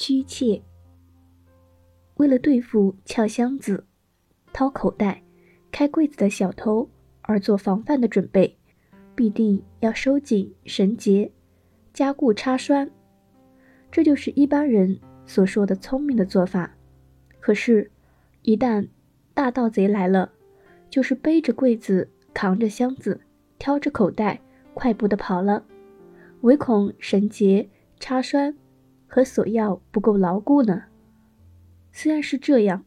居妾。为了对付撬箱子、掏口袋、开柜子的小偷而做防范的准备，必定要收紧绳结、加固插栓，这就是一般人所说的聪明的做法。可是，一旦大盗贼来了，就是背着柜子、扛着箱子、挑着口袋，快步的跑了，唯恐绳结、插栓和索要不够牢固呢。虽然是这样，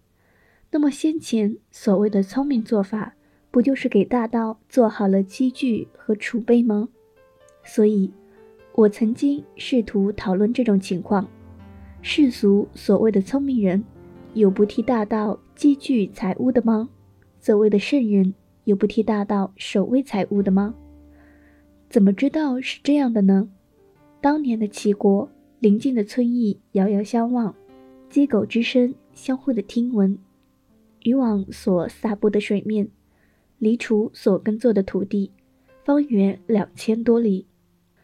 那么先前所谓的聪明做法，不就是给大道做好了积聚和储备吗？所以，我曾经试图讨论这种情况：世俗所谓的聪明人，有不替大道积聚财物的吗？所谓的圣人，有不替大道守卫财物的吗？怎么知道是这样的呢？当年的齐国邻近的村邑遥遥相望。鸡狗之声相互的听闻，渔网所撒布的水面，黎除所耕作的土地，方圆两千多里。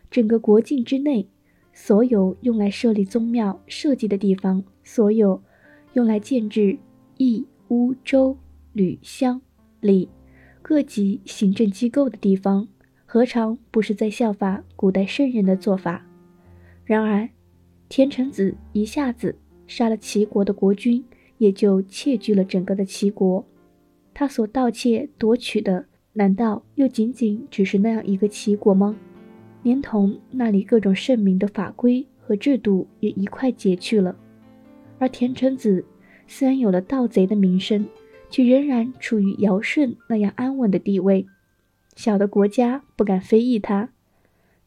整个国境之内，所有用来设立宗庙设计的地方，所有用来建制邑、乌、州、旅、乡、里各级行政机构的地方，何尝不是在效法古代圣人的做法？然而，田成子一下子。杀了齐国的国君，也就窃据了整个的齐国。他所盗窃夺取的，难道又仅仅只是那样一个齐国吗？连同那里各种圣明的法规和制度也一块截去了。而田成子虽然有了盗贼的名声，却仍然处于尧舜那样安稳的地位。小的国家不敢非议他，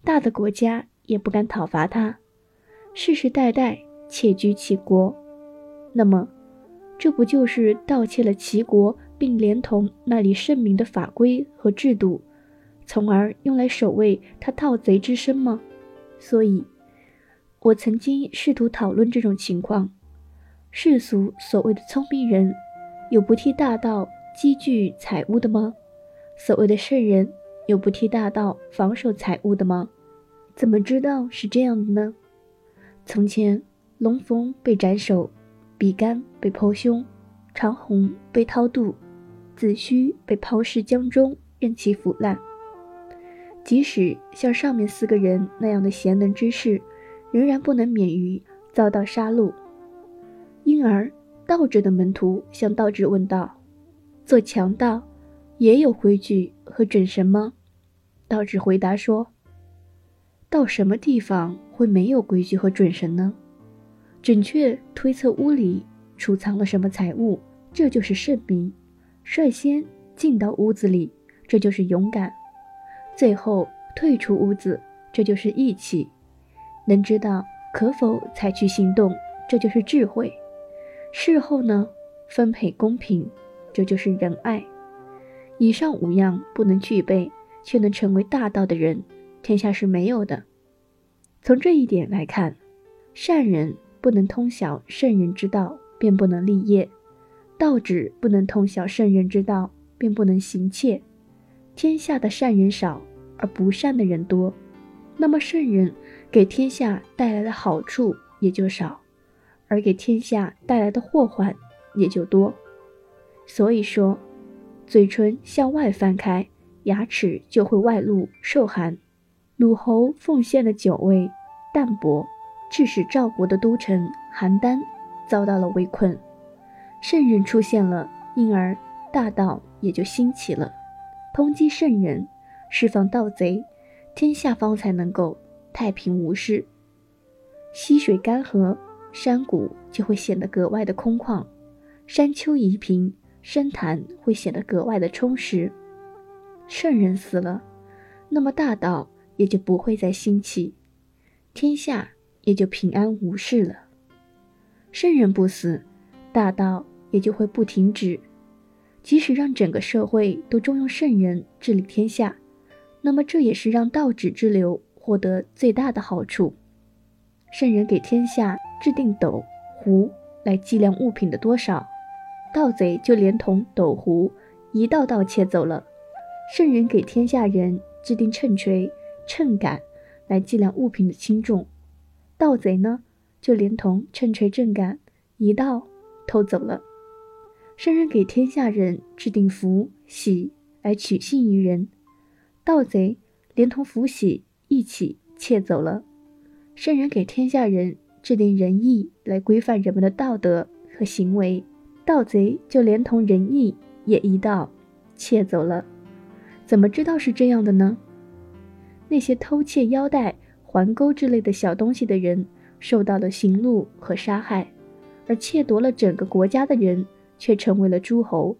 大的国家也不敢讨伐他，世世代代。窃居齐国，那么，这不就是盗窃了齐国，并连同那里圣明的法规和制度，从而用来守卫他盗贼之身吗？所以，我曾经试图讨论这种情况：世俗所谓的聪明人，有不替大盗积聚财物的吗？所谓的圣人，有不替大盗防守财物的吗？怎么知道是这样的呢？从前。龙逢被斩首，比干被剖胸，长虹被掏肚，子虚被抛尸江中，任其腐烂。即使像上面四个人那样的贤能之士，仍然不能免于遭到杀戮。因而，道者的门徒向道者问道：“做强盗也有规矩和准绳吗？”道者回答说：“到什么地方会没有规矩和准绳呢？”准确推测屋里储藏了什么财物，这就是圣明；率先进到屋子里，这就是勇敢；最后退出屋子，这就是义气；能知道可否采取行动，这就是智慧；事后呢，分配公平，这就是仁爱。以上五样不能具备却能成为大道的人，天下是没有的。从这一点来看，善人。不能通晓圣人之道，便不能立业；道指不能通晓圣人之道，便不能行窃。天下的善人少，而不善的人多，那么圣人给天下带来的好处也就少，而给天下带来的祸患也就多。所以说，嘴唇向外翻开，牙齿就会外露受寒。鲁侯奉献的酒味淡薄。致使赵国的都城邯郸遭到了围困，圣人出现了，因而大道也就兴起了。通缉圣人，释放盗贼，天下方才能够太平无事。溪水干涸，山谷就会显得格外的空旷；山丘夷平，深潭会显得格外的充实。圣人死了，那么大道也就不会再兴起，天下。也就平安无事了。圣人不死，大道也就会不停止。即使让整个社会都重用圣人治理天下，那么这也是让道指之流获得最大的好处。圣人给天下制定斗壶来计量物品的多少，盗贼就连同斗壶一道道窃走了。圣人给天下人制定秤锤、秤杆来计量物品的轻重。盗贼呢，就连同秤锤秤杆一道偷走了。圣人给天下人制定福喜，来取信于人；盗贼连同福喜一起窃走了。圣人给天下人制定仁义，来规范人们的道德和行为；盗贼就连同仁义也一道窃走了。怎么知道是这样的呢？那些偷窃腰带、环钩之类的小东西的人，受到了刑戮和杀害；而窃夺了整个国家的人，却成为了诸侯。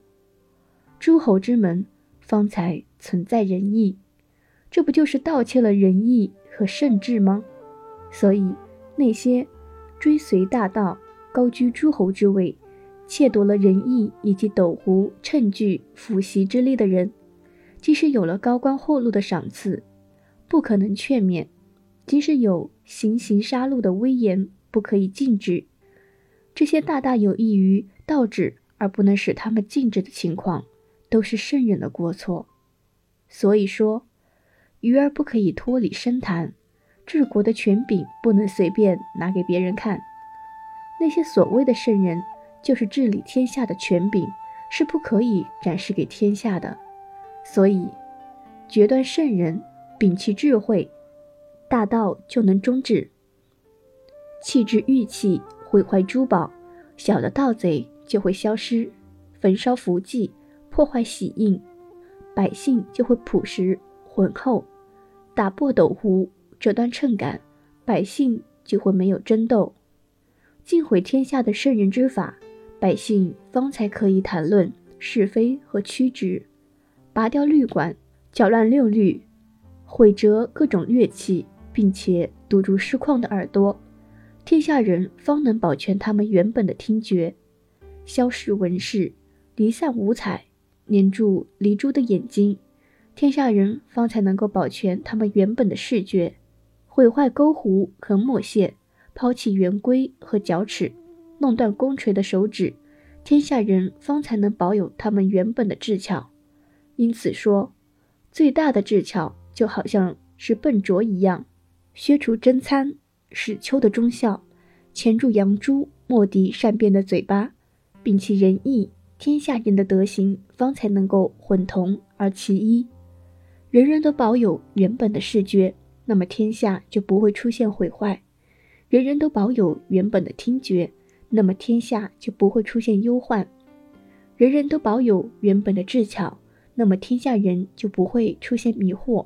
诸侯之门，方才存在仁义。这不就是盗窃了仁义和圣智吗？所以，那些追随大道、高居诸侯之位、窃夺了仁义以及斗壶、称具、辅席之力的人，即使有了高官厚禄的赏赐，不可能劝勉；即使有行刑杀戮的威严，不可以禁止。这些大大有益于道治而不能使他们禁止的情况，都是圣人的过错。所以说，鱼儿不可以脱离深潭。治国的权柄不能随便拿给别人看，那些所谓的圣人，就是治理天下的权柄，是不可以展示给天下的。所以，决断圣人，摒弃智慧，大道就能终止。弃之玉器，毁坏珠宝，小的盗贼就会消失；焚烧符记，破坏玺印，百姓就会朴实浑厚；打破斗壶。折断秤杆，百姓就会没有争斗；尽毁天下的圣人之法，百姓方才可以谈论是非和曲直；拔掉律管，搅乱六律，毁折各种乐器，并且堵住失旷的耳朵，天下人方能保全他们原本的听觉；消逝文饰，离散五彩，粘住离珠的眼睛，天下人方才能够保全他们原本的视觉。毁坏勾弧和墨线，抛弃圆规和角尺，弄断弓锤的手指，天下人方才能保有他们原本的智巧。因此说，最大的智巧就好像是笨拙一样，削除真参、使丘的忠孝，钳住杨朱、墨翟善变的嘴巴，摒弃仁义，天下人的德行方才能够混同而其一，人人都保有原本的视觉。那么天下就不会出现毁坏，人人都保有原本的听觉，那么天下就不会出现忧患；人人都保有原本的智巧，那么天下人就不会出现迷惑；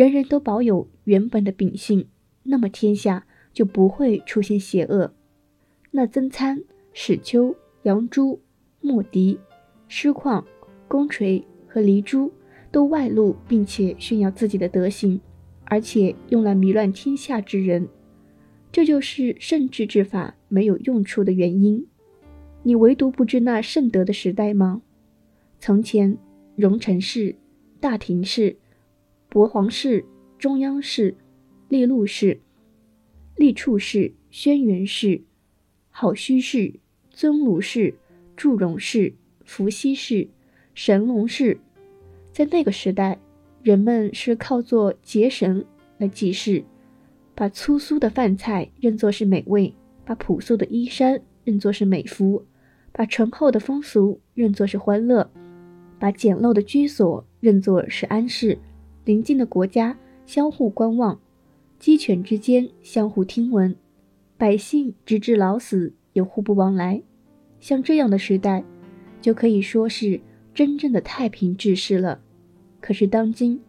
人人都保有原本的秉性，那么天下就不会出现邪恶。那曾参、史丘、杨朱、墨翟、师旷、公锤和黎珠都外露，并且炫耀自己的德行。而且用来迷乱天下之人，这就是圣智之法没有用处的原因。你唯独不知那圣德的时代吗？从前，荣臣氏、大庭氏、博皇氏、中央氏、利禄氏、利处氏、轩辕氏、好虚氏、尊卢氏、祝融氏、伏羲氏、神龙氏，在那个时代。人们是靠做节神来祭祀，把粗俗的饭菜认作是美味，把朴素的衣衫认作是美服，把醇厚的风俗认作是欢乐，把简陋的居所认作是安适。邻近的国家相互观望，鸡犬之间相互听闻，百姓直至老死也互不往来。像这样的时代，就可以说是真正的太平治世了。可是当今，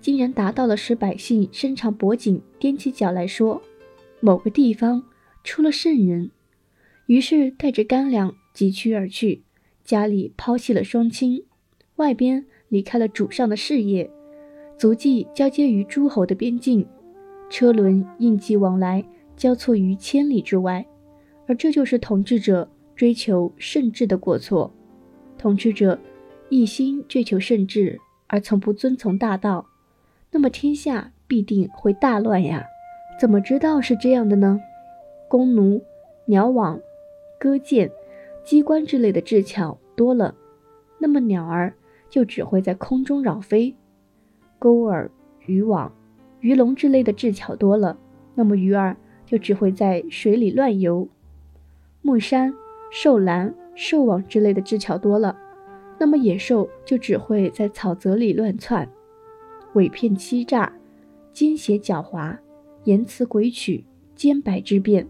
竟然达到了使百姓伸长脖颈、踮起脚来说，某个地方出了圣人，于是带着干粮疾趋而去，家里抛弃了双亲，外边离开了主上的事业，足迹交接于诸侯的边境，车轮应急往来，交错于千里之外，而这就是统治者追求圣治的过错，统治者一心追求圣治。而从不遵从大道，那么天下必定会大乱呀！怎么知道是这样的呢？弓弩、鸟网、戈箭、机关之类的智巧多了，那么鸟儿就只会在空中绕飞；钩饵、渔网、鱼笼之类的智巧多了，那么鱼儿就只会在水里乱游。木山、兽栏、兽网之类的智巧多了，那么野兽就只会在草泽里乱窜。伪骗欺诈、奸邪狡猾、言辞诡曲、奸白之辩、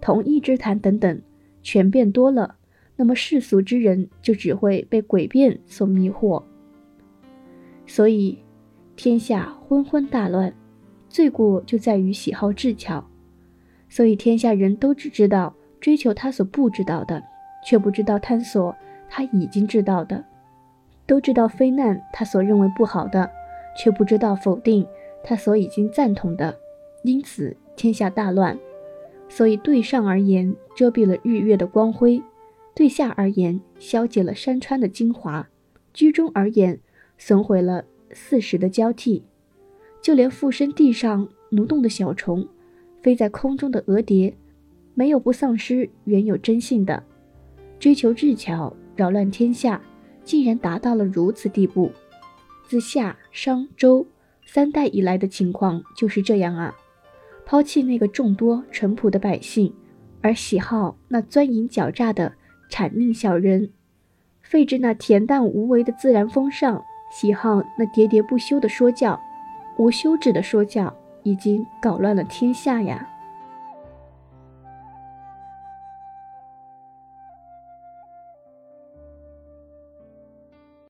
同义之谈等等，全变多了，那么世俗之人就只会被诡辩所迷惑。所以，天下昏昏大乱，罪过就在于喜好智巧。所以，天下人都只知道追求他所不知道的，却不知道探索他已经知道的；都知道非难他所认为不好的，却不知道否定他所已经赞同的。因此，天下大乱。所以，对上而言，遮蔽了日月的光辉；对下而言，消解了山川的精华；居中而言，损毁了四时的交替，就连附身地上蠕动的小虫，飞在空中的蛾蝶，没有不丧失原有真性的。追求智巧，扰乱天下，竟然达到了如此地步。自夏、商、周三代以来的情况就是这样啊！抛弃那个众多淳朴的百姓，而喜好那钻营狡诈的谄佞小人，废置那恬淡无为的自然风尚。喜好那喋喋不休的说教，无休止的说教，已经搞乱了天下呀。